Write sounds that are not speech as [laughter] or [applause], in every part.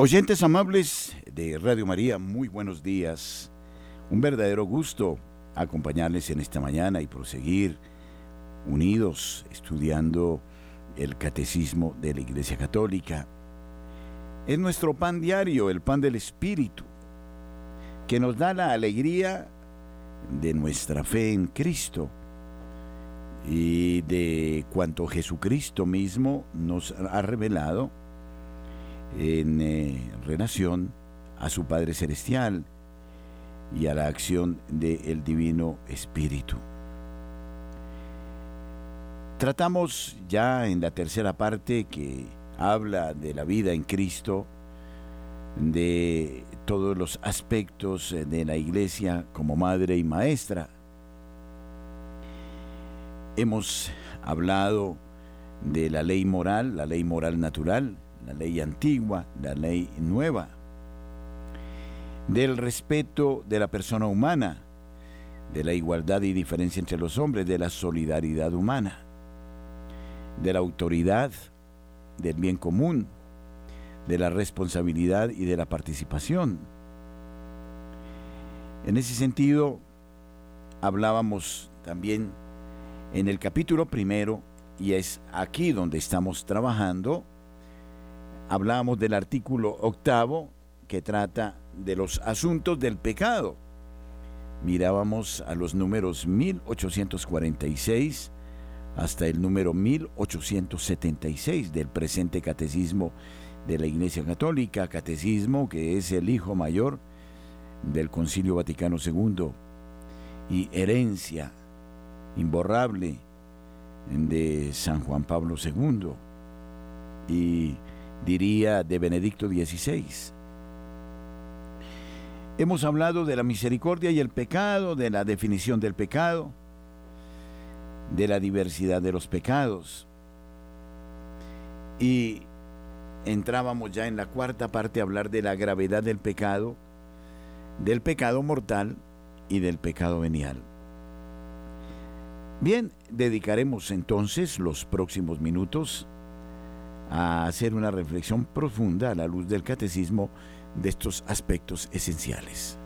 Oyentes amables de Radio María, muy buenos días. Un verdadero gusto acompañarles en esta mañana y proseguir unidos estudiando el catecismo de la Iglesia Católica. Es nuestro pan diario, el pan del Espíritu, que nos da la alegría de nuestra fe en Cristo y de cuanto Jesucristo mismo nos ha revelado en eh, relación a su Padre Celestial y a la acción del Divino Espíritu. Tratamos ya en la tercera parte que habla de la vida en Cristo, de todos los aspectos de la iglesia como madre y maestra. Hemos hablado de la ley moral, la ley moral natural, la ley antigua, la ley nueva, del respeto de la persona humana, de la igualdad y diferencia entre los hombres, de la solidaridad humana, de la autoridad, del bien común, de la responsabilidad y de la participación. En ese sentido, hablábamos también en el capítulo primero, y es aquí donde estamos trabajando, hablábamos del artículo octavo que trata de los asuntos del pecado. Mirábamos a los números 1846 hasta el número 1876 del presente catecismo de la Iglesia Católica, catecismo que es el hijo mayor del Concilio Vaticano II y herencia imborrable de San Juan Pablo II. Y diría de Benedicto XVI. Hemos hablado de la misericordia y el pecado, de la definición del pecado, de la diversidad de los pecados. Y entrábamos ya en la cuarta parte a hablar de la gravedad del pecado, del pecado mortal y del pecado venial. Bien, dedicaremos entonces los próximos minutos a hacer una reflexión profunda a la luz del catecismo de estos aspectos esenciales.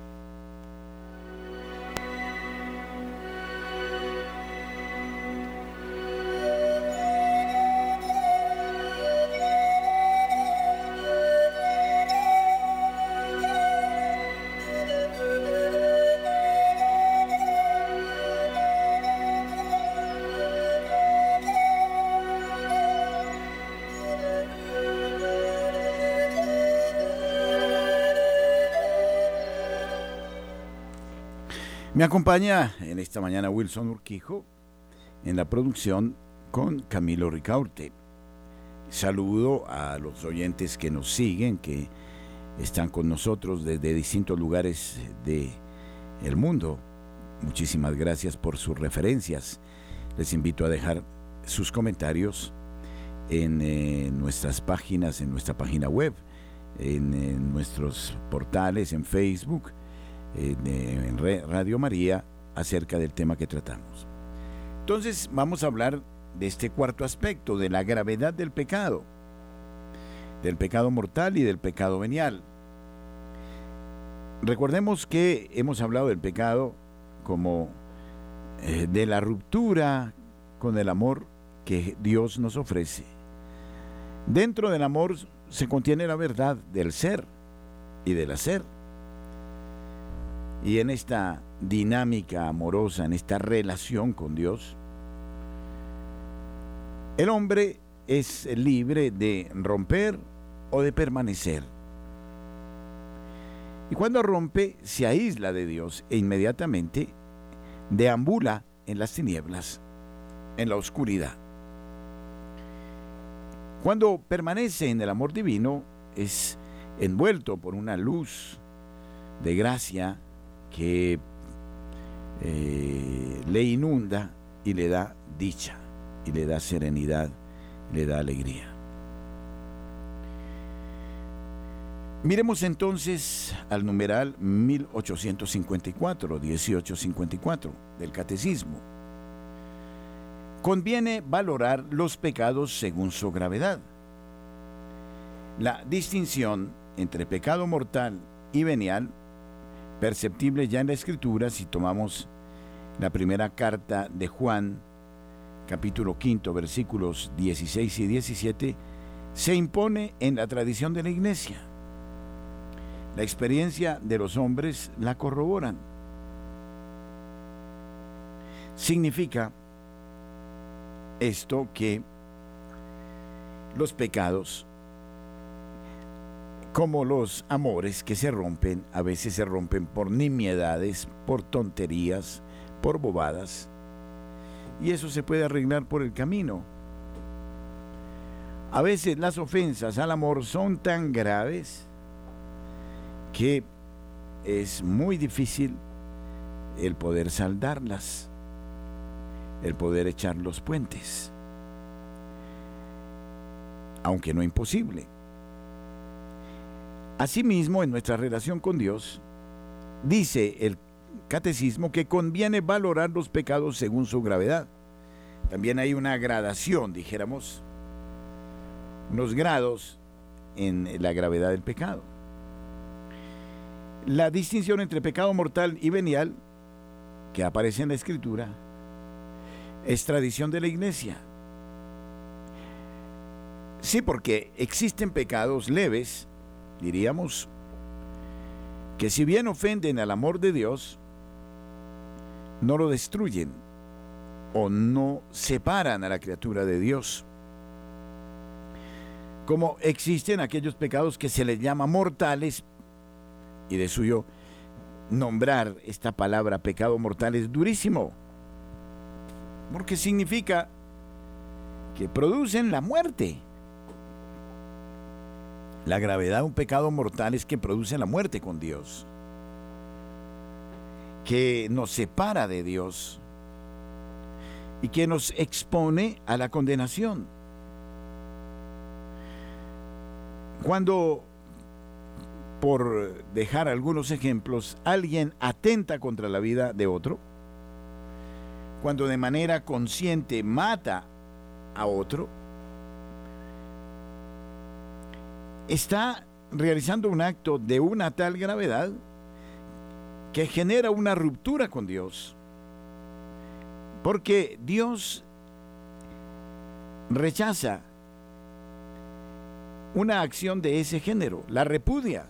Me acompaña en esta mañana Wilson Urquijo en la producción con Camilo Ricaurte. Saludo a los oyentes que nos siguen, que están con nosotros desde distintos lugares del el mundo. Muchísimas gracias por sus referencias. Les invito a dejar sus comentarios en eh, nuestras páginas, en nuestra página web, en nuestros portales, en Facebook en Radio María acerca del tema que tratamos. Entonces vamos a hablar de este cuarto aspecto, de la gravedad del pecado, del pecado mortal y del pecado venial. Recordemos que hemos hablado del pecado como eh, de la ruptura con el amor que Dios nos ofrece. Dentro del amor se contiene la verdad del ser y del hacer. Y en esta dinámica amorosa, en esta relación con Dios, el hombre es libre de romper o de permanecer. Y cuando rompe, se aísla de Dios e inmediatamente deambula en las tinieblas, en la oscuridad. Cuando permanece en el amor divino, es envuelto por una luz de gracia que eh, le inunda y le da dicha, y le da serenidad, le da alegría. Miremos entonces al numeral 1854, 1854 del Catecismo. Conviene valorar los pecados según su gravedad. La distinción entre pecado mortal y venial, perceptible ya en la escritura si tomamos la primera carta de Juan, capítulo quinto, versículos 16 y 17, se impone en la tradición de la iglesia. La experiencia de los hombres la corroboran. Significa esto que los pecados, como los amores que se rompen, a veces se rompen por nimiedades, por tonterías, por bobadas, y eso se puede arreglar por el camino. A veces las ofensas al amor son tan graves que es muy difícil el poder saldarlas, el poder echar los puentes, aunque no imposible. Asimismo, en nuestra relación con Dios, dice el catecismo que conviene valorar los pecados según su gravedad. También hay una gradación, dijéramos, unos grados en la gravedad del pecado. La distinción entre pecado mortal y venial, que aparece en la escritura, es tradición de la iglesia. Sí, porque existen pecados leves, diríamos, que si bien ofenden al amor de Dios, no lo destruyen o no separan a la criatura de Dios. Como existen aquellos pecados que se les llama mortales, y de suyo nombrar esta palabra pecado mortal es durísimo, porque significa que producen la muerte. La gravedad de un pecado mortal es que produce la muerte con Dios que nos separa de Dios y que nos expone a la condenación. Cuando, por dejar algunos ejemplos, alguien atenta contra la vida de otro, cuando de manera consciente mata a otro, está realizando un acto de una tal gravedad que genera una ruptura con Dios. Porque Dios rechaza una acción de ese género, la repudia,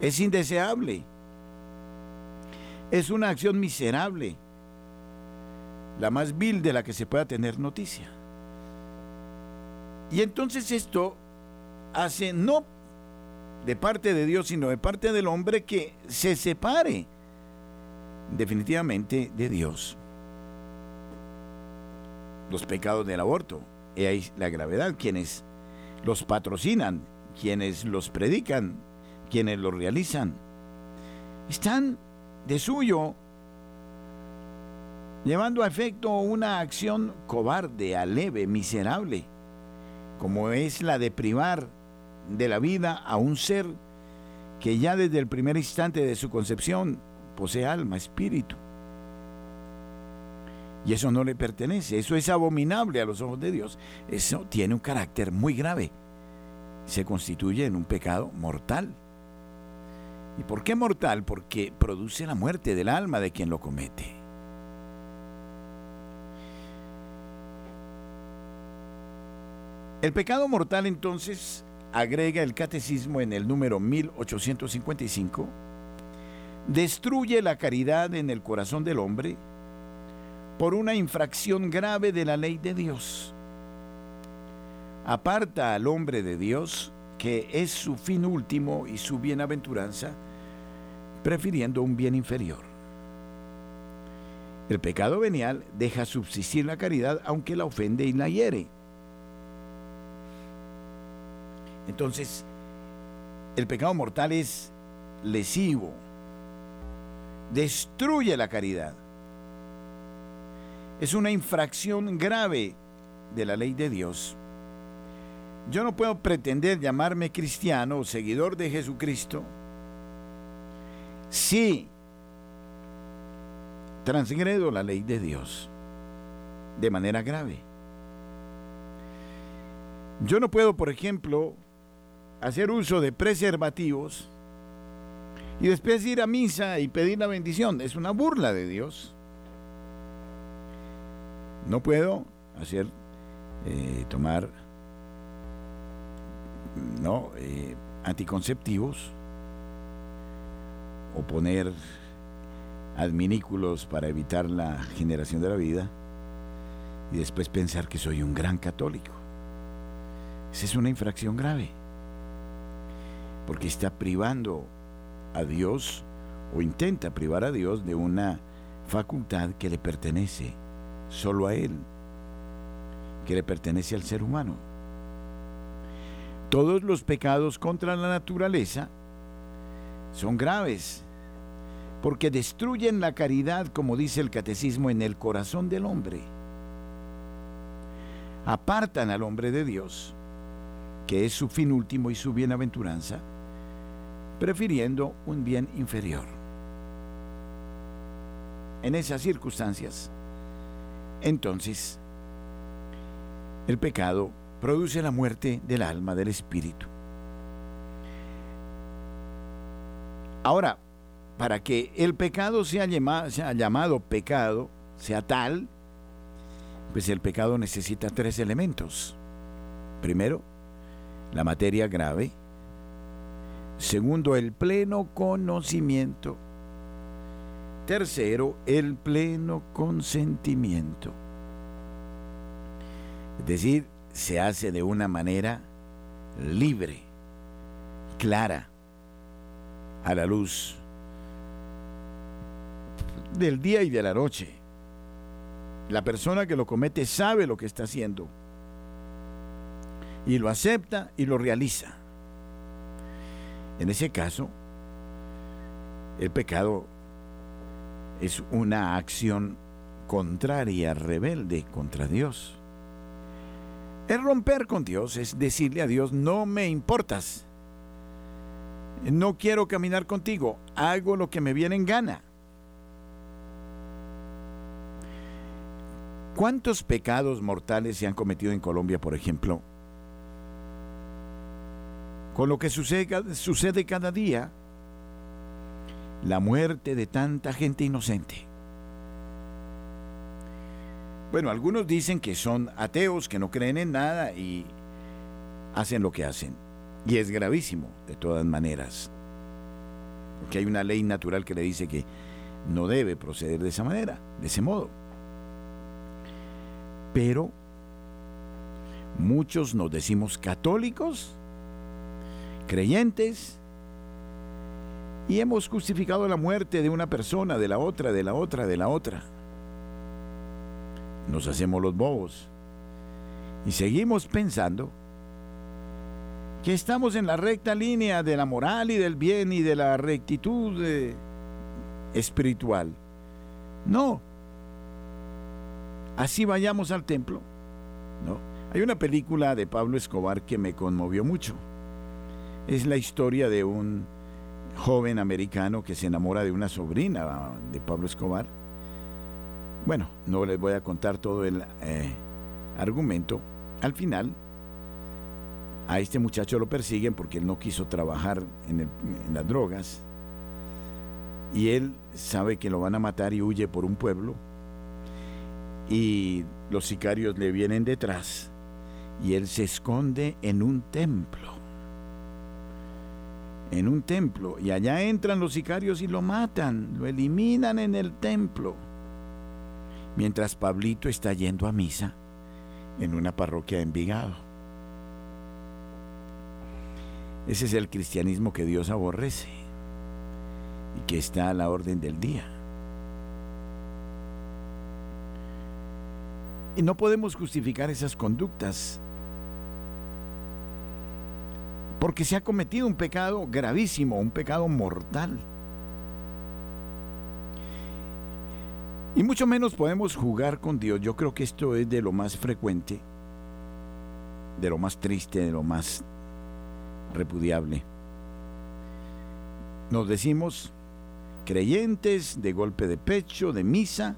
es indeseable, es una acción miserable, la más vil de la que se pueda tener noticia. Y entonces esto hace no de parte de Dios, sino de parte del hombre que se separe definitivamente de Dios. Los pecados del aborto, y ahí la gravedad, quienes los patrocinan, quienes los predican, quienes los realizan, están de suyo llevando a efecto una acción cobarde, aleve, miserable, como es la de privar de la vida a un ser que ya desde el primer instante de su concepción posee alma, espíritu. Y eso no le pertenece, eso es abominable a los ojos de Dios. Eso tiene un carácter muy grave. Se constituye en un pecado mortal. ¿Y por qué mortal? Porque produce la muerte del alma de quien lo comete. El pecado mortal entonces agrega el catecismo en el número 1855, destruye la caridad en el corazón del hombre por una infracción grave de la ley de Dios. Aparta al hombre de Dios, que es su fin último y su bienaventuranza, prefiriendo un bien inferior. El pecado venial deja subsistir la caridad aunque la ofende y la hiere. Entonces, el pecado mortal es lesivo, destruye la caridad. Es una infracción grave de la ley de Dios. Yo no puedo pretender llamarme cristiano o seguidor de Jesucristo si transgredo la ley de Dios de manera grave. Yo no puedo, por ejemplo, hacer uso de preservativos y después ir a misa y pedir la bendición. Es una burla de Dios. No puedo hacer, eh, tomar, no, eh, anticonceptivos o poner adminículos para evitar la generación de la vida y después pensar que soy un gran católico. Esa es una infracción grave, porque está privando a Dios o intenta privar a Dios de una facultad que le pertenece solo a Él, que le pertenece al ser humano. Todos los pecados contra la naturaleza son graves porque destruyen la caridad, como dice el catecismo, en el corazón del hombre. Apartan al hombre de Dios, que es su fin último y su bienaventuranza, prefiriendo un bien inferior. En esas circunstancias, entonces, el pecado produce la muerte del alma, del espíritu. Ahora, para que el pecado sea llamado, sea llamado pecado, sea tal, pues el pecado necesita tres elementos. Primero, la materia grave. Segundo, el pleno conocimiento. Tercero, el pleno consentimiento. Es decir, se hace de una manera libre, clara, a la luz del día y de la noche. La persona que lo comete sabe lo que está haciendo y lo acepta y lo realiza. En ese caso, el pecado es una acción contraria, rebelde contra Dios. El romper con Dios es decirle a Dios, no me importas, no quiero caminar contigo, hago lo que me viene en gana. ¿Cuántos pecados mortales se han cometido en Colombia, por ejemplo? Con lo que sucede, sucede cada día, la muerte de tanta gente inocente. Bueno, algunos dicen que son ateos, que no creen en nada y hacen lo que hacen. Y es gravísimo, de todas maneras. Porque hay una ley natural que le dice que no debe proceder de esa manera, de ese modo. Pero muchos nos decimos católicos, creyentes, y hemos justificado la muerte de una persona, de la otra, de la otra, de la otra. Nos hacemos los bobos y seguimos pensando que estamos en la recta línea de la moral y del bien y de la rectitud eh, espiritual. No, así vayamos al templo. ¿no? Hay una película de Pablo Escobar que me conmovió mucho. Es la historia de un joven americano que se enamora de una sobrina de Pablo Escobar. Bueno, no les voy a contar todo el eh, argumento. Al final, a este muchacho lo persiguen porque él no quiso trabajar en las drogas. Y él sabe que lo van a matar y huye por un pueblo y los sicarios le vienen detrás y él se esconde en un templo. En un templo. Y allá entran los sicarios y lo matan, lo eliminan en el templo. Mientras Pablito está yendo a misa en una parroquia de Envigado. Ese es el cristianismo que Dios aborrece y que está a la orden del día. Y no podemos justificar esas conductas. Porque se ha cometido un pecado gravísimo, un pecado mortal. Y mucho menos podemos jugar con Dios. Yo creo que esto es de lo más frecuente, de lo más triste, de lo más repudiable. Nos decimos creyentes de golpe de pecho, de misa,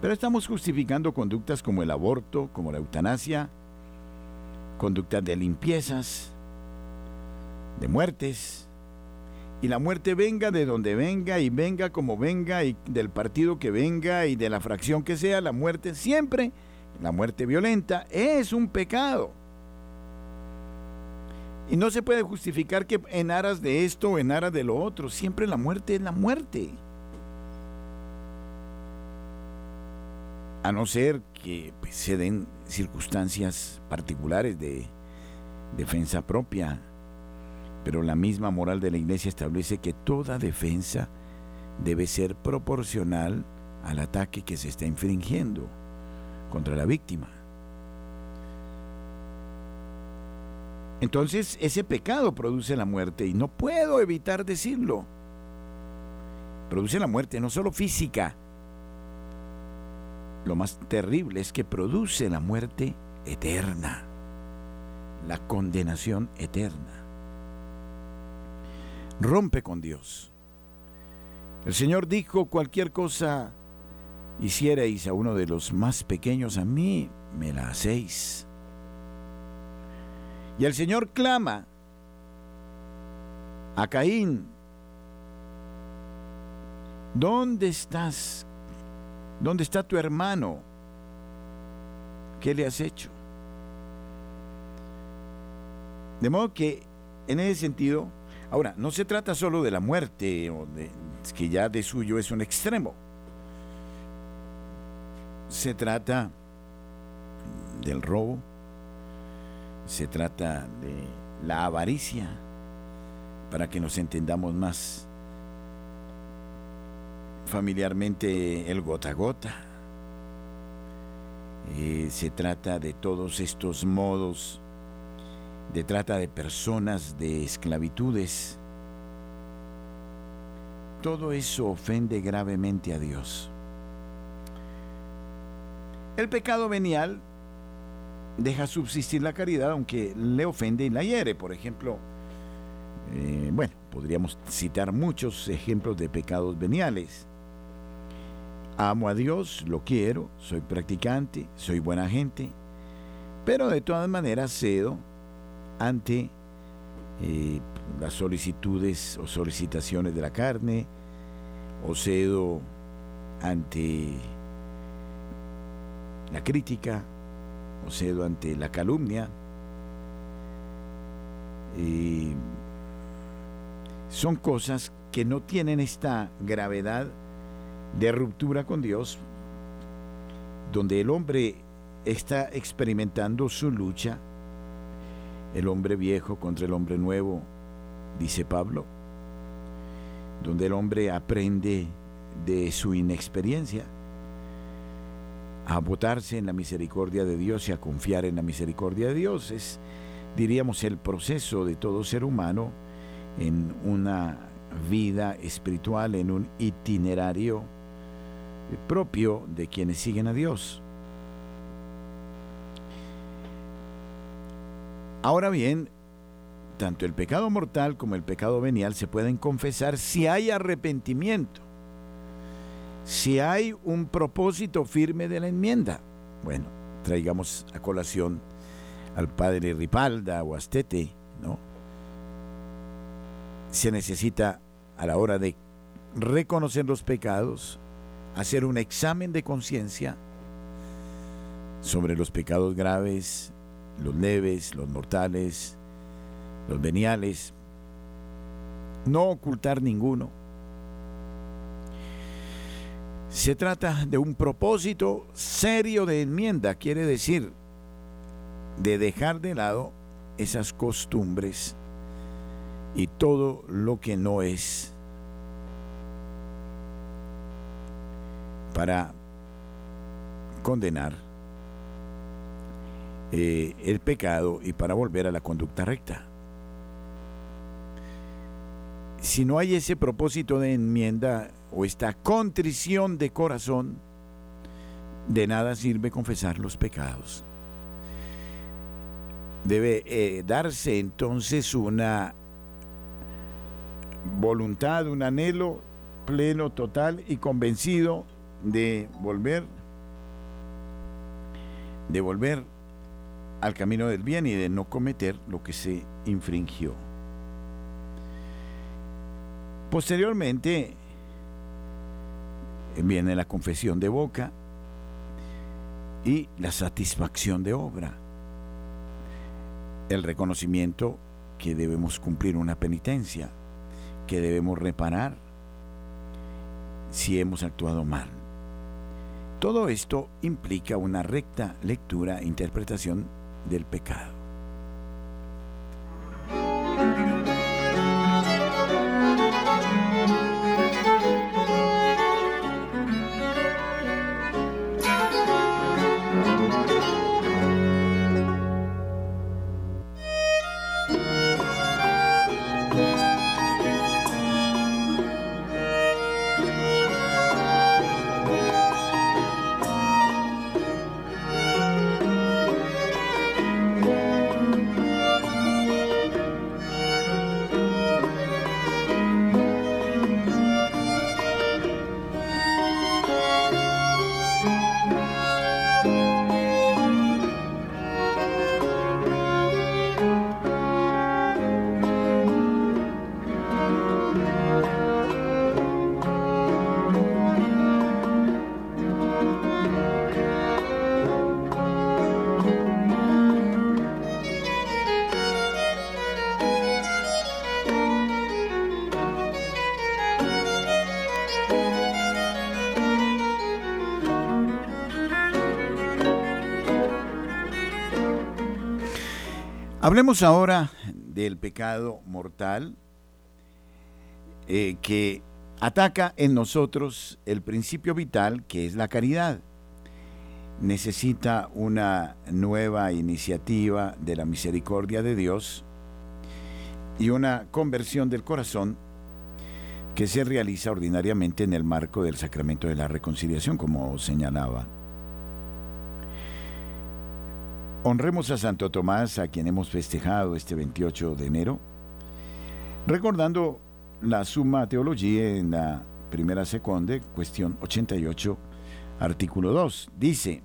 pero estamos justificando conductas como el aborto, como la eutanasia, conductas de limpiezas, de muertes, y la muerte venga de donde venga y venga como venga y del partido que venga y de la fracción que sea, la muerte siempre, la muerte violenta, es un pecado. Y no se puede justificar que en aras de esto o en aras de lo otro, siempre la muerte es la muerte. A no ser que pues, se den circunstancias particulares de defensa propia, pero la misma moral de la iglesia establece que toda defensa debe ser proporcional al ataque que se está infringiendo contra la víctima. Entonces ese pecado produce la muerte y no puedo evitar decirlo. Produce la muerte no solo física. Lo más terrible es que produce la muerte eterna, la condenación eterna rompe con Dios. El Señor dijo, cualquier cosa hicierais a uno de los más pequeños, a mí me la hacéis. Y el Señor clama a Caín, ¿dónde estás? ¿Dónde está tu hermano? ¿Qué le has hecho? De modo que, en ese sentido, Ahora, no se trata solo de la muerte, o de, que ya de suyo es un extremo. Se trata del robo, se trata de la avaricia, para que nos entendamos más familiarmente el gota a gota. Eh, se trata de todos estos modos de trata de personas, de esclavitudes. Todo eso ofende gravemente a Dios. El pecado venial deja subsistir la caridad aunque le ofende y la hiere. Por ejemplo, eh, bueno, podríamos citar muchos ejemplos de pecados veniales. Amo a Dios, lo quiero, soy practicante, soy buena gente, pero de todas maneras cedo ante eh, las solicitudes o solicitaciones de la carne, o cedo ante la crítica, o cedo ante la calumnia. son cosas que no tienen esta gravedad de ruptura con Dios, donde el hombre está experimentando su lucha el hombre viejo contra el hombre nuevo, dice Pablo, donde el hombre aprende de su inexperiencia a votarse en la misericordia de Dios y a confiar en la misericordia de Dios. Es, diríamos, el proceso de todo ser humano en una vida espiritual, en un itinerario propio de quienes siguen a Dios. Ahora bien, tanto el pecado mortal como el pecado venial se pueden confesar si hay arrepentimiento, si hay un propósito firme de la enmienda. Bueno, traigamos a colación al padre Ripalda o Astete, ¿no? Se necesita a la hora de reconocer los pecados, hacer un examen de conciencia sobre los pecados graves, los leves, los mortales, los veniales, no ocultar ninguno. Se trata de un propósito serio de enmienda, quiere decir, de dejar de lado esas costumbres y todo lo que no es para condenar eh, el pecado y para volver a la conducta recta. Si no hay ese propósito de enmienda o esta contrición de corazón, de nada sirve confesar los pecados. Debe eh, darse entonces una voluntad, un anhelo pleno, total y convencido de volver, de volver al camino del bien y de no cometer lo que se infringió. Posteriormente viene la confesión de boca y la satisfacción de obra, el reconocimiento que debemos cumplir una penitencia, que debemos reparar si hemos actuado mal. Todo esto implica una recta lectura e interpretación del pecado. Hablemos ahora del pecado mortal eh, que ataca en nosotros el principio vital que es la caridad. Necesita una nueva iniciativa de la misericordia de Dios y una conversión del corazón que se realiza ordinariamente en el marco del sacramento de la reconciliación, como señalaba Honremos a Santo Tomás, a quien hemos festejado este 28 de enero, recordando la Suma Teología en la primera secunde, cuestión 88, artículo 2. Dice,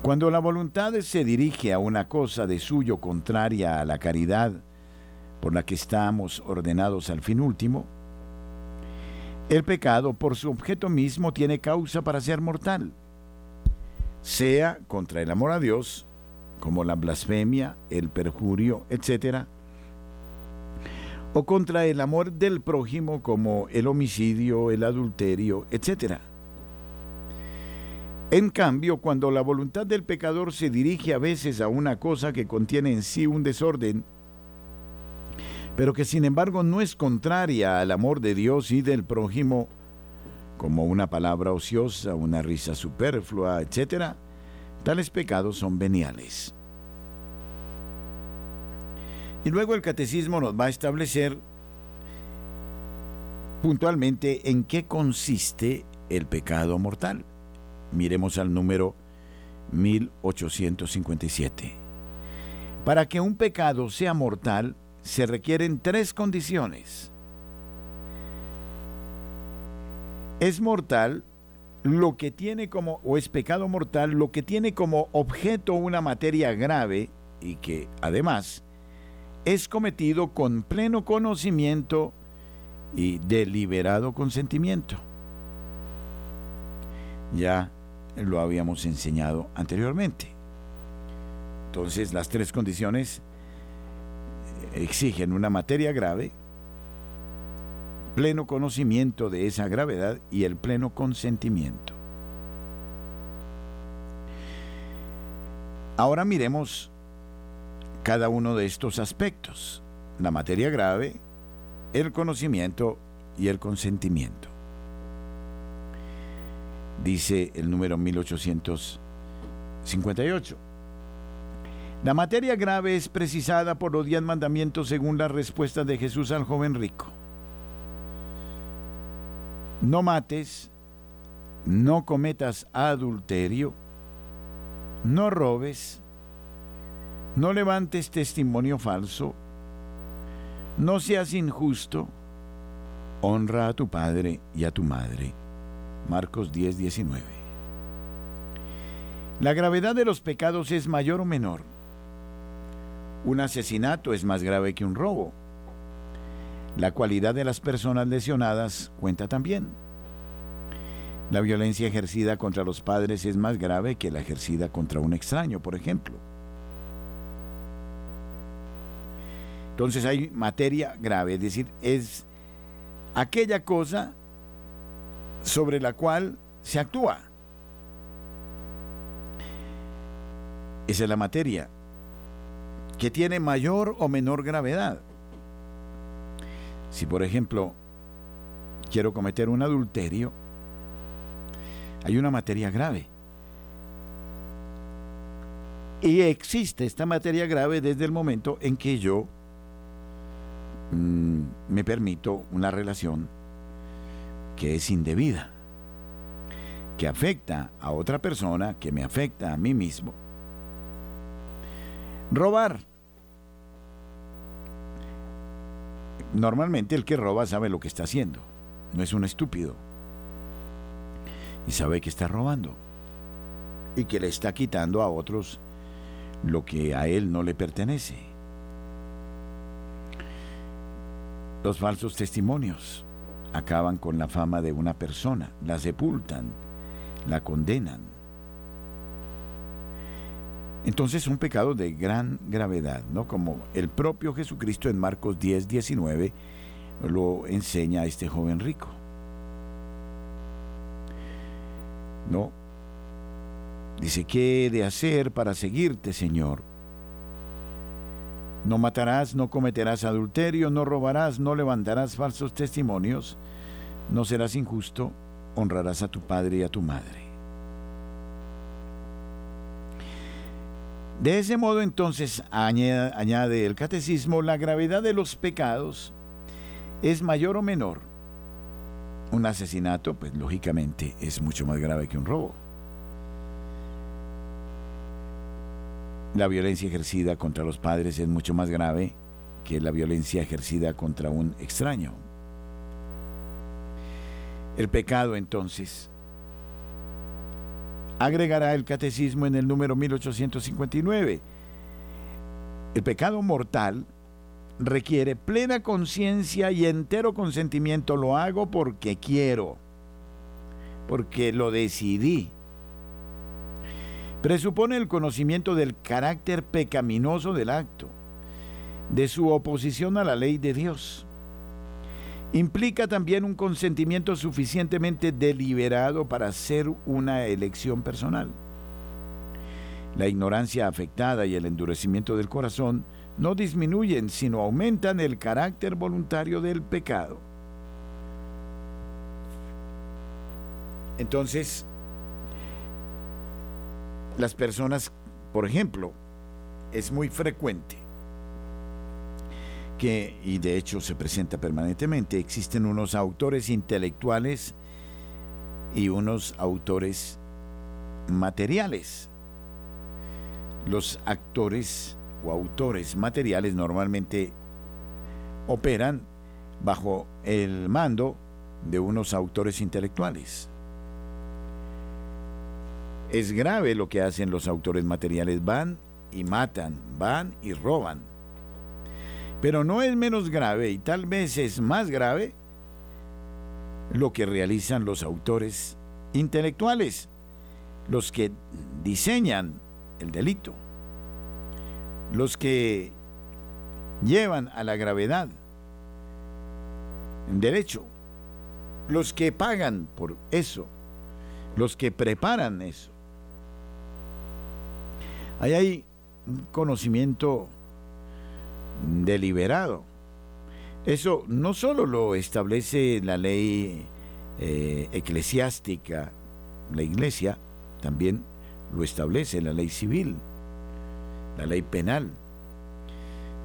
cuando la voluntad se dirige a una cosa de suyo contraria a la caridad por la que estamos ordenados al fin último, el pecado por su objeto mismo tiene causa para ser mortal sea contra el amor a Dios, como la blasfemia, el perjurio, etc., o contra el amor del prójimo, como el homicidio, el adulterio, etc. En cambio, cuando la voluntad del pecador se dirige a veces a una cosa que contiene en sí un desorden, pero que sin embargo no es contraria al amor de Dios y del prójimo, como una palabra ociosa, una risa superflua, etc., tales pecados son veniales. Y luego el catecismo nos va a establecer puntualmente en qué consiste el pecado mortal. Miremos al número 1857. Para que un pecado sea mortal se requieren tres condiciones. Es mortal lo que tiene como, o es pecado mortal, lo que tiene como objeto una materia grave y que además es cometido con pleno conocimiento y deliberado consentimiento. Ya lo habíamos enseñado anteriormente. Entonces las tres condiciones exigen una materia grave, pleno conocimiento de esa gravedad y el pleno consentimiento. Ahora miremos cada uno de estos aspectos, la materia grave, el conocimiento y el consentimiento. Dice el número 1858. La materia grave es precisada por los diez mandamientos según la respuesta de Jesús al joven rico no mates, no cometas adulterio, no robes, no levantes testimonio falso, no seas injusto, honra a tu padre y a tu madre. Marcos 10, 19. La gravedad de los pecados es mayor o menor. Un asesinato es más grave que un robo. La cualidad de las personas lesionadas cuenta también. La violencia ejercida contra los padres es más grave que la ejercida contra un extraño, por ejemplo. Entonces hay materia grave, es decir, es aquella cosa sobre la cual se actúa. Esa es la materia que tiene mayor o menor gravedad. Si por ejemplo quiero cometer un adulterio, hay una materia grave. Y existe esta materia grave desde el momento en que yo mm, me permito una relación que es indebida, que afecta a otra persona, que me afecta a mí mismo. Robar Normalmente el que roba sabe lo que está haciendo, no es un estúpido. Y sabe que está robando y que le está quitando a otros lo que a él no le pertenece. Los falsos testimonios acaban con la fama de una persona, la sepultan, la condenan. Entonces un pecado de gran gravedad, ¿no? Como el propio Jesucristo en Marcos 10, 19 lo enseña a este joven rico. ¿No? Dice, ¿qué he de hacer para seguirte, Señor? No matarás, no cometerás adulterio, no robarás, no levantarás falsos testimonios, no serás injusto, honrarás a tu padre y a tu madre. De ese modo entonces, añade, el catecismo, la gravedad de los pecados es mayor o menor. Un asesinato, pues lógicamente, es mucho más grave que un robo. La violencia ejercida contra los padres es mucho más grave que la violencia ejercida contra un extraño. El pecado entonces agregará el catecismo en el número 1859. El pecado mortal requiere plena conciencia y entero consentimiento. Lo hago porque quiero, porque lo decidí. Presupone el conocimiento del carácter pecaminoso del acto, de su oposición a la ley de Dios implica también un consentimiento suficientemente deliberado para hacer una elección personal. La ignorancia afectada y el endurecimiento del corazón no disminuyen, sino aumentan el carácter voluntario del pecado. Entonces, las personas, por ejemplo, es muy frecuente que, y de hecho se presenta permanentemente, existen unos autores intelectuales y unos autores materiales. Los actores o autores materiales normalmente operan bajo el mando de unos autores intelectuales. Es grave lo que hacen los autores materiales, van y matan, van y roban pero no es menos grave y tal vez es más grave lo que realizan los autores intelectuales, los que diseñan el delito, los que llevan a la gravedad en derecho, los que pagan por eso, los que preparan eso. Ahí hay un conocimiento deliberado. Eso no solo lo establece la ley eh, eclesiástica, la iglesia, también lo establece la ley civil, la ley penal,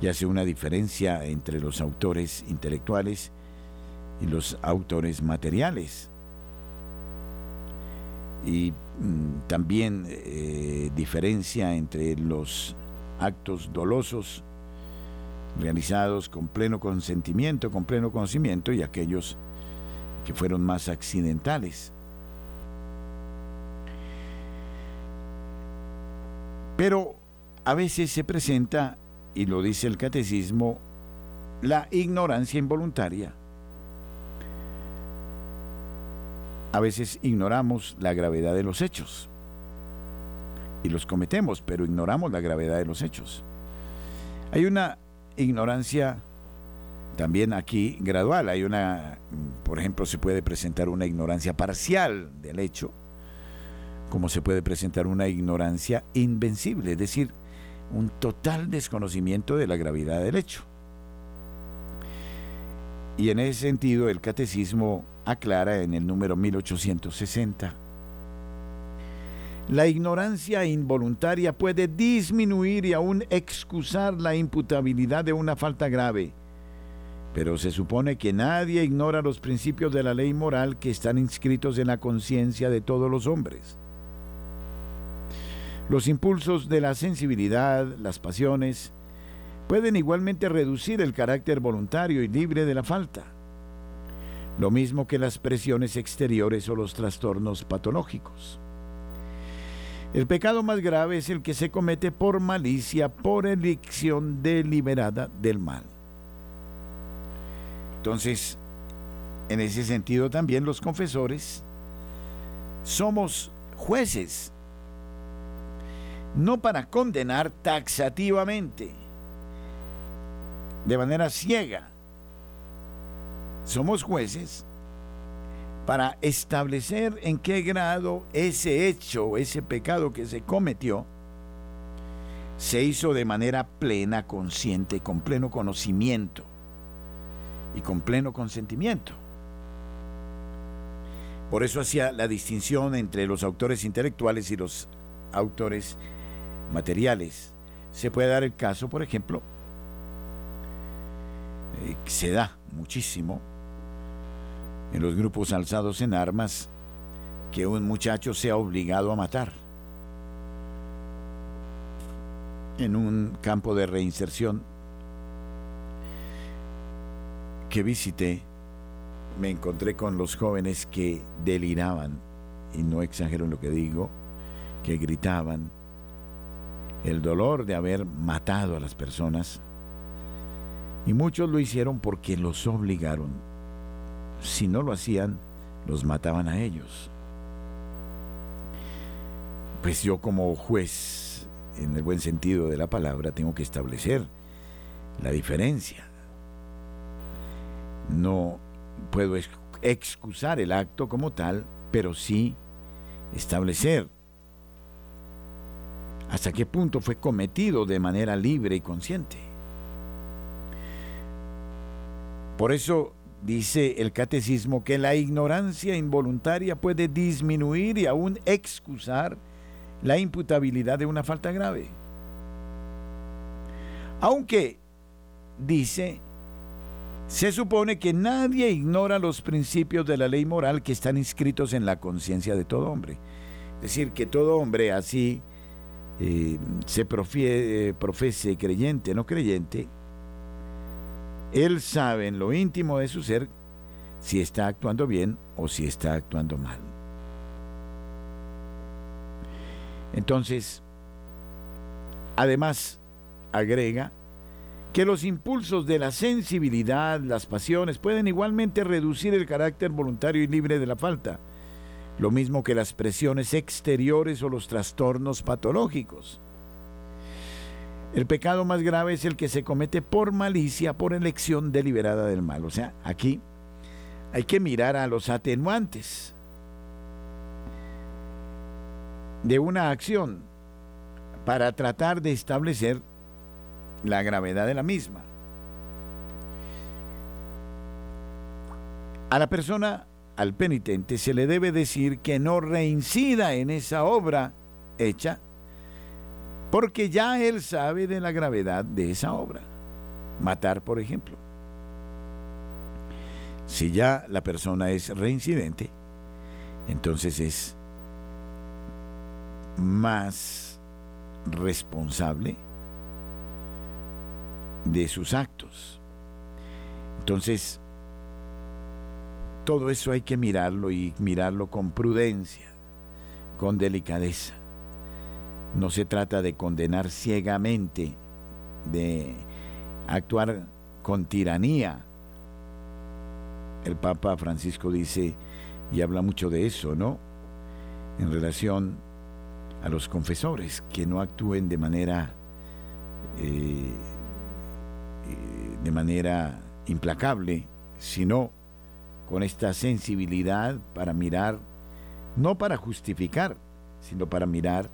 y hace una diferencia entre los autores intelectuales y los autores materiales. Y mm, también eh, diferencia entre los actos dolosos realizados con pleno consentimiento, con pleno conocimiento, y aquellos que fueron más accidentales. Pero a veces se presenta, y lo dice el catecismo, la ignorancia involuntaria. A veces ignoramos la gravedad de los hechos y los cometemos, pero ignoramos la gravedad de los hechos. Hay una ignorancia también aquí gradual. Hay una, por ejemplo, se puede presentar una ignorancia parcial del hecho, como se puede presentar una ignorancia invencible, es decir, un total desconocimiento de la gravedad del hecho. Y en ese sentido el catecismo aclara en el número 1860, la ignorancia involuntaria puede disminuir y aún excusar la imputabilidad de una falta grave, pero se supone que nadie ignora los principios de la ley moral que están inscritos en la conciencia de todos los hombres. Los impulsos de la sensibilidad, las pasiones, pueden igualmente reducir el carácter voluntario y libre de la falta, lo mismo que las presiones exteriores o los trastornos patológicos. El pecado más grave es el que se comete por malicia, por elección deliberada del mal. Entonces, en ese sentido también los confesores somos jueces no para condenar taxativamente, de manera ciega. Somos jueces para establecer en qué grado ese hecho, ese pecado que se cometió, se hizo de manera plena, consciente, con pleno conocimiento y con pleno consentimiento. Por eso hacía la distinción entre los autores intelectuales y los autores materiales. Se puede dar el caso, por ejemplo, eh, se da muchísimo en los grupos alzados en armas que un muchacho sea obligado a matar en un campo de reinserción que visité, me encontré con los jóvenes que deliraban, y no exagero en lo que digo, que gritaban, el dolor de haber matado a las personas. Y muchos lo hicieron porque los obligaron. Si no lo hacían, los mataban a ellos. Pues yo como juez, en el buen sentido de la palabra, tengo que establecer la diferencia. No puedo excusar el acto como tal, pero sí establecer hasta qué punto fue cometido de manera libre y consciente. Por eso dice el catecismo que la ignorancia involuntaria puede disminuir y aún excusar la imputabilidad de una falta grave. Aunque, dice, se supone que nadie ignora los principios de la ley moral que están inscritos en la conciencia de todo hombre. Es decir, que todo hombre así eh, se profie, profese creyente, no creyente, él sabe en lo íntimo de su ser si está actuando bien o si está actuando mal. Entonces, además, agrega que los impulsos de la sensibilidad, las pasiones, pueden igualmente reducir el carácter voluntario y libre de la falta lo mismo que las presiones exteriores o los trastornos patológicos. El pecado más grave es el que se comete por malicia, por elección deliberada del mal. O sea, aquí hay que mirar a los atenuantes de una acción para tratar de establecer la gravedad de la misma. A la persona al penitente se le debe decir que no reincida en esa obra hecha, porque ya él sabe de la gravedad de esa obra. Matar, por ejemplo. Si ya la persona es reincidente, entonces es más responsable de sus actos. Entonces, todo eso hay que mirarlo y mirarlo con prudencia, con delicadeza. No se trata de condenar ciegamente, de actuar con tiranía. El Papa Francisco dice, y habla mucho de eso, ¿no? En relación a los confesores, que no actúen de manera, eh, eh, de manera implacable, sino con esta sensibilidad para mirar, no para justificar, sino para mirar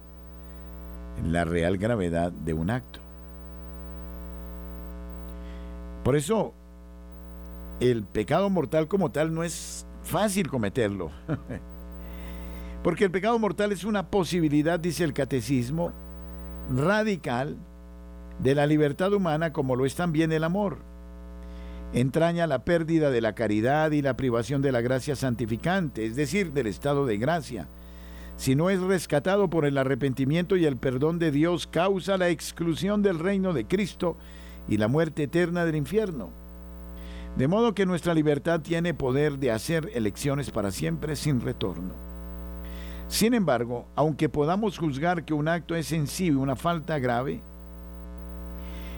la real gravedad de un acto. Por eso, el pecado mortal como tal no es fácil cometerlo. [laughs] Porque el pecado mortal es una posibilidad, dice el catecismo, radical de la libertad humana como lo es también el amor. Entraña la pérdida de la caridad y la privación de la gracia santificante, es decir, del estado de gracia. Si no es rescatado por el arrepentimiento y el perdón de Dios, causa la exclusión del reino de Cristo y la muerte eterna del infierno. De modo que nuestra libertad tiene poder de hacer elecciones para siempre sin retorno. Sin embargo, aunque podamos juzgar que un acto es en sí una falta grave,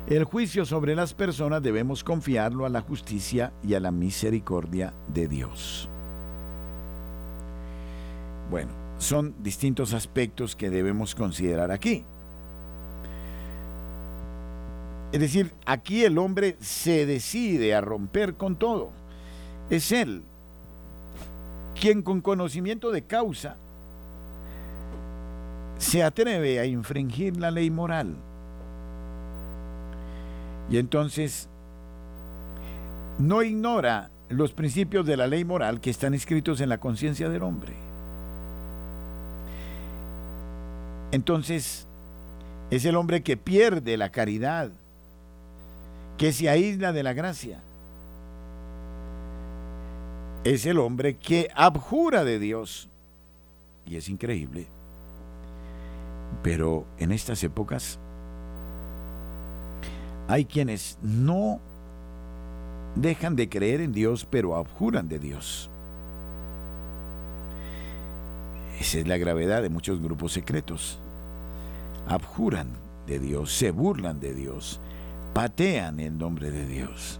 el juicio sobre las personas debemos confiarlo a la justicia y a la misericordia de Dios. Bueno, son distintos aspectos que debemos considerar aquí. Es decir, aquí el hombre se decide a romper con todo. Es él quien con conocimiento de causa se atreve a infringir la ley moral. Y entonces no ignora los principios de la ley moral que están escritos en la conciencia del hombre. Entonces es el hombre que pierde la caridad, que se aísla de la gracia. Es el hombre que abjura de Dios. Y es increíble. Pero en estas épocas hay quienes no dejan de creer en Dios, pero abjuran de Dios. Esa es la gravedad de muchos grupos secretos. Abjuran de Dios, se burlan de Dios, patean el nombre de Dios,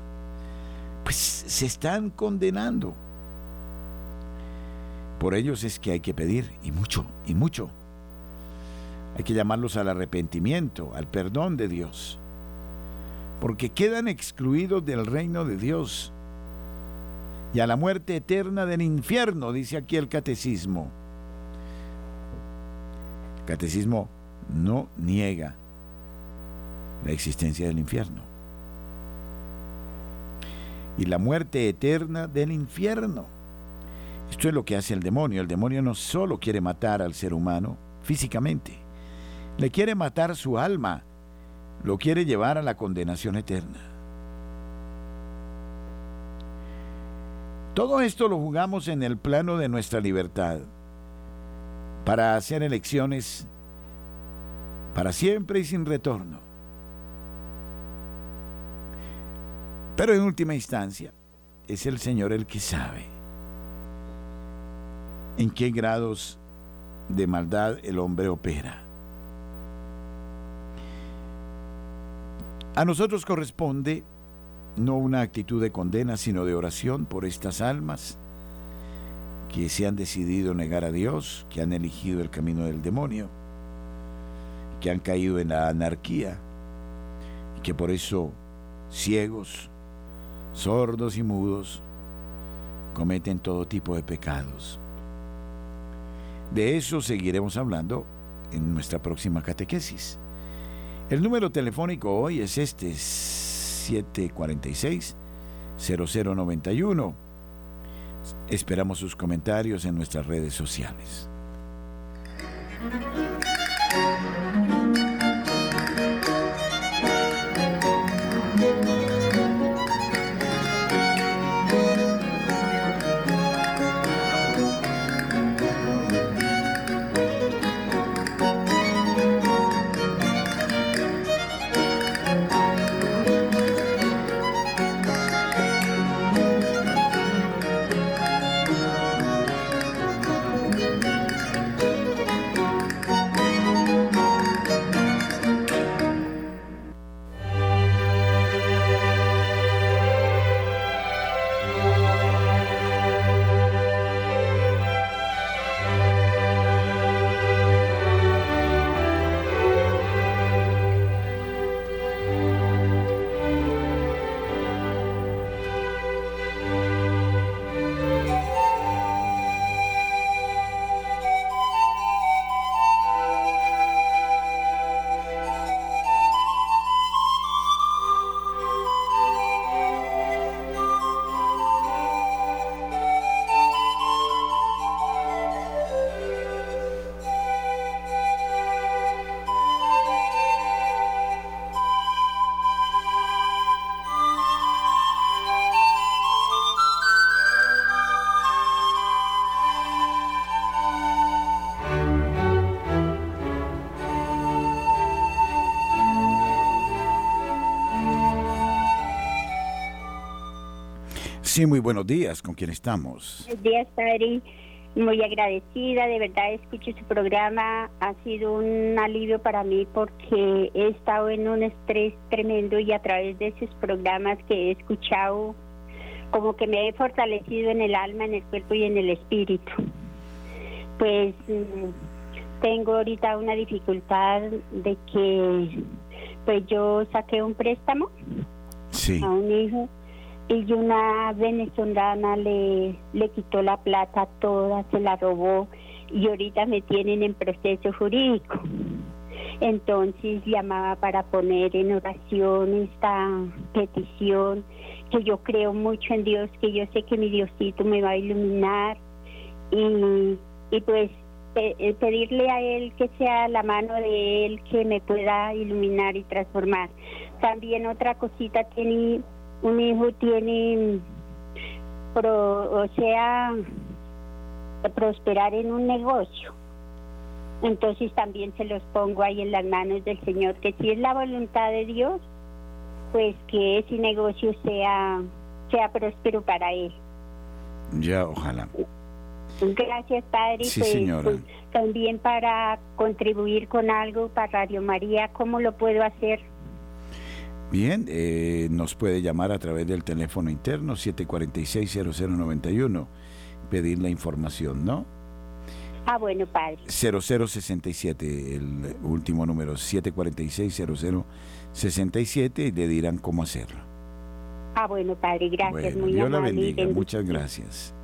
pues se están condenando. Por ellos es que hay que pedir, y mucho, y mucho. Hay que llamarlos al arrepentimiento, al perdón de Dios, porque quedan excluidos del reino de Dios y a la muerte eterna del infierno, dice aquí el catecismo. Catecismo no niega la existencia del infierno. Y la muerte eterna del infierno. Esto es lo que hace el demonio. El demonio no solo quiere matar al ser humano físicamente, le quiere matar su alma, lo quiere llevar a la condenación eterna. Todo esto lo jugamos en el plano de nuestra libertad, para hacer elecciones para siempre y sin retorno. Pero en última instancia, es el Señor el que sabe en qué grados de maldad el hombre opera. A nosotros corresponde no una actitud de condena, sino de oración por estas almas que se han decidido negar a Dios, que han elegido el camino del demonio, que han caído en la anarquía y que por eso ciegos, sordos y mudos, cometen todo tipo de pecados. De eso seguiremos hablando en nuestra próxima catequesis. El número telefónico hoy es este 746-0091. Esperamos sus comentarios en nuestras redes sociales. Sí, muy buenos días. ¿Con quién estamos? Buenos días, Padre. Muy agradecida, de verdad escucho su programa. Ha sido un alivio para mí porque he estado en un estrés tremendo y a través de esos programas que he escuchado, como que me he fortalecido en el alma, en el cuerpo y en el espíritu. Pues mm, tengo ahorita una dificultad de que pues yo saqué un préstamo a un hijo y una venezolana le, le quitó la plata toda, se la robó y ahorita me tienen en proceso jurídico. Entonces llamaba para poner en oración esta petición, que yo creo mucho en Dios, que yo sé que mi Diosito me va a iluminar y, y pues eh, pedirle a Él que sea la mano de Él que me pueda iluminar y transformar. También otra cosita, tiene, un hijo tiene, o sea, prosperar en un negocio. Entonces también se los pongo ahí en las manos del Señor, que si es la voluntad de Dios, pues que ese negocio sea, sea próspero para él. Ya, ojalá. Gracias, Padre. Sí, pues, señora. Pues, también para contribuir con algo para Radio María, ¿cómo lo puedo hacer? Bien, eh, nos puede llamar a través del teléfono interno 746-0091, pedir la información, ¿no? Ah, bueno, padre. 0067, el último número, 746-0067, y le dirán cómo hacerlo. Ah, bueno, padre, gracias. muy Dios la bendiga, muchas gracias.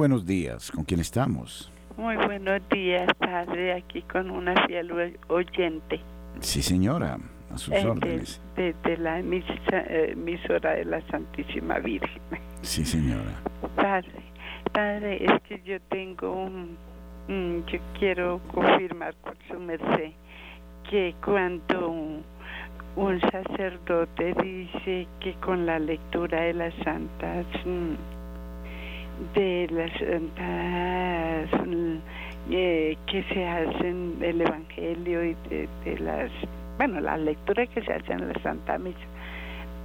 Buenos días, ¿con quién estamos? Muy buenos días, padre, aquí con una fiel oyente. Sí, señora, a sus Eh, órdenes. De, de- de la eh, emisora de la Santísima Virgen. Sí, señora. Padre, padre, es que yo tengo un... yo quiero confirmar con su merced que cuando un, un sacerdote dice que con la lectura de las santas... mm, de las mm, eh, que se hacen el evangelio y de, de las bueno la lectura que se hace en la santa misa.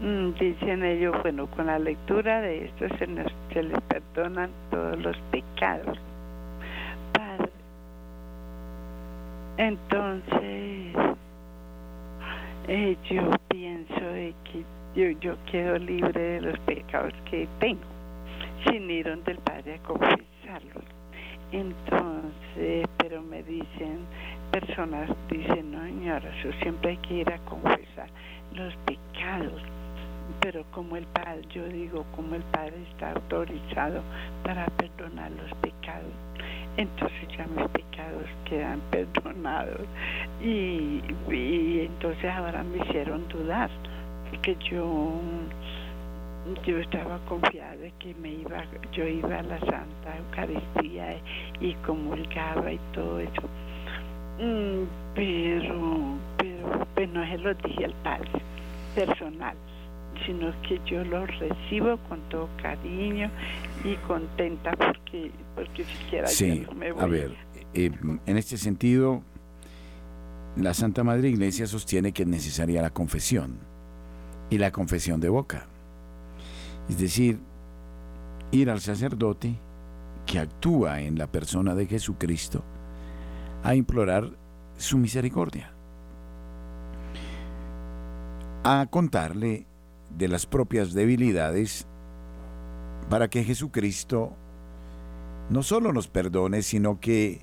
Mm, dicen ellos bueno con la lectura de esto se nos se les perdonan todos los pecados. Padre entonces eh, yo pienso de que yo, yo quedo libre de los pecados que tengo sin ir donde el padre a confesarlos. Entonces, pero me dicen, personas dicen, no señora, eso siempre hay que ir a confesar los pecados. Pero como el padre, yo digo, como el padre está autorizado para perdonar los pecados, entonces ya mis pecados quedan [laughs] perdonados. Y, y entonces ahora me hicieron dudar, porque yo yo estaba confiada de que me iba yo iba a la Santa Eucaristía y comulgaba y todo eso Mm, pero pero pues no se lo dije al padre personal sino que yo lo recibo con todo cariño y contenta porque porque siquiera Sí, yo no me voy a ver, eh, en este sentido, la Santa Madre Iglesia sostiene que es necesaria la confesión y la confesión de boca. Es decir, ir al sacerdote que actúa en la persona de Jesucristo a implorar su misericordia, a contarle de las propias debilidades para que Jesucristo no solo nos perdone, sino que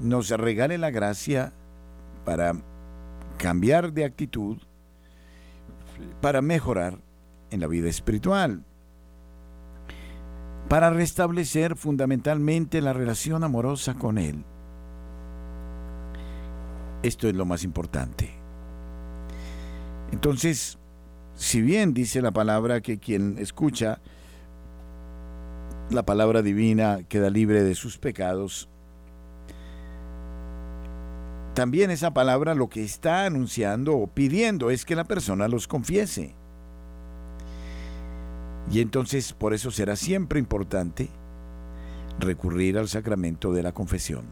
nos regale la gracia para cambiar de actitud, para mejorar en la vida espiritual, para restablecer fundamentalmente la relación amorosa con Él. Esto es lo más importante. Entonces, si bien dice la palabra que quien escucha la palabra divina queda libre de sus pecados, también esa palabra lo que está anunciando o pidiendo es que la persona los confiese. Y entonces por eso será siempre importante recurrir al sacramento de la confesión,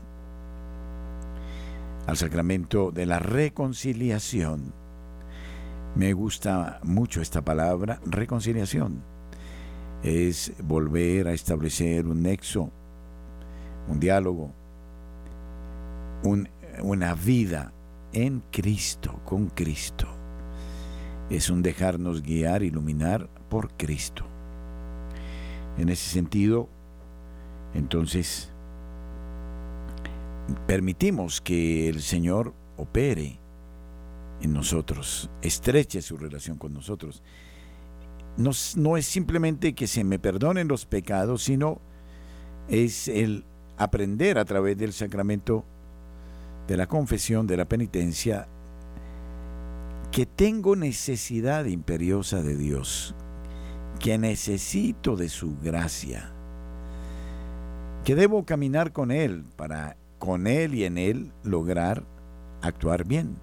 al sacramento de la reconciliación. Me gusta mucho esta palabra, reconciliación. Es volver a establecer un nexo, un diálogo, un- una vida en Cristo, con Cristo. Es un dejarnos guiar, iluminar por Cristo. En ese sentido, entonces, permitimos que el Señor opere en nosotros, estreche su relación con nosotros. No, es simplemente que se me perdonen los pecados, sino es el aprender a través del sacramento de la confesión, de la penitencia, que tengo necesidad imperiosa de Dios, que necesito de su gracia, que debo caminar con Él para con Él y en Él lograr actuar bien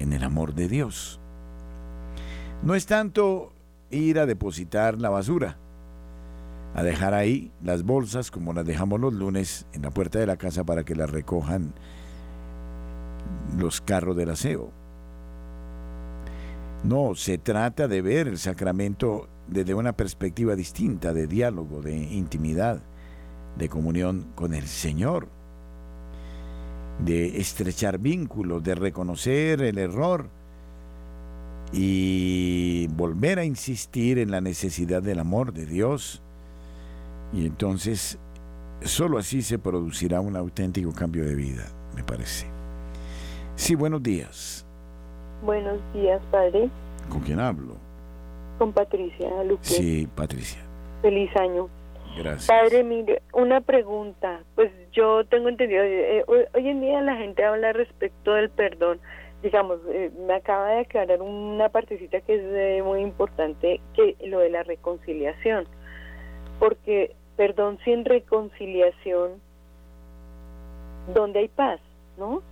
en el amor de Dios. No es tanto ir a depositar la basura, a dejar ahí las bolsas como las dejamos los lunes en la puerta de la casa para que las recojan los carros del aseo. No, se trata de ver el sacramento desde una perspectiva distinta, de diálogo, de intimidad, de comunión con el Señor, de estrechar vínculos, de reconocer el error y volver a insistir en la necesidad del amor de Dios. Y entonces, solo así se producirá un auténtico cambio de vida, me parece. Sí, buenos días. Buenos días, padre. ¿Con quién hablo? Con Patricia Luque. Sí, Patricia. Feliz año. Gracias. Padre, mire, una pregunta. Pues yo tengo entendido, eh, hoy, en día la gente habla respecto del perdón. Digamos, eh, me acaba de aclarar una partecita que es eh, muy importante, que lo de la reconciliación. Porque perdón sin reconciliación, ¿dónde hay paz? ¿No?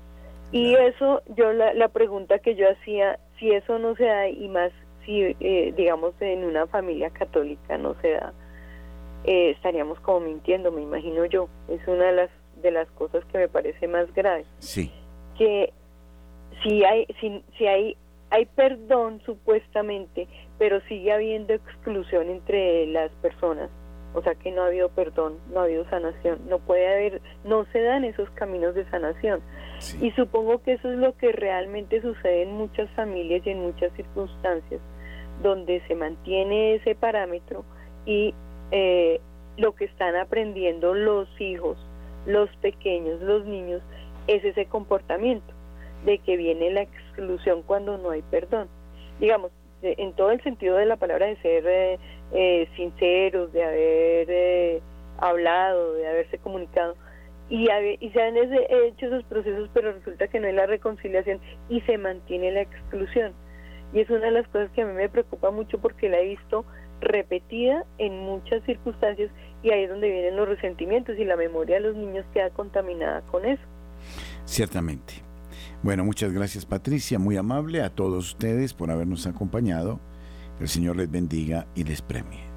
Y eso, yo la, la pregunta que yo hacía, si eso no se da, y más si, digamos, en una familia católica no se da, eh, estaríamos como mintiendo, me imagino yo. Es una de las de las cosas que me parece más grave. Sí. Que si hay si, si hay hay perdón supuestamente, pero sigue habiendo exclusión entre las personas. O sea que no ha habido perdón, no ha habido sanación, no puede haber, no se dan esos caminos de sanación. Y supongo que eso es lo que realmente sucede en muchas familias y en muchas circunstancias, donde se mantiene ese parámetro y eh, lo que están aprendiendo los hijos, los pequeños, los niños, es ese comportamiento de que viene la exclusión cuando no hay perdón. Digamos, en todo el sentido de la palabra de ser eh, eh, sinceros, de haber hablado, de haberse comunicado, y, y se han hecho esos procesos, pero resulta que no hay la reconciliación y se mantiene la exclusión. Y es una de las cosas que a mí me preocupa mucho porque la he visto repetida en muchas circunstancias y ahí es donde vienen los resentimientos y la memoria de los niños queda contaminada con eso. Ciertamente. Bueno, muchas gracias Patricia, muy amable a todos ustedes por habernos acompañado. El Señor les bendiga y les premie.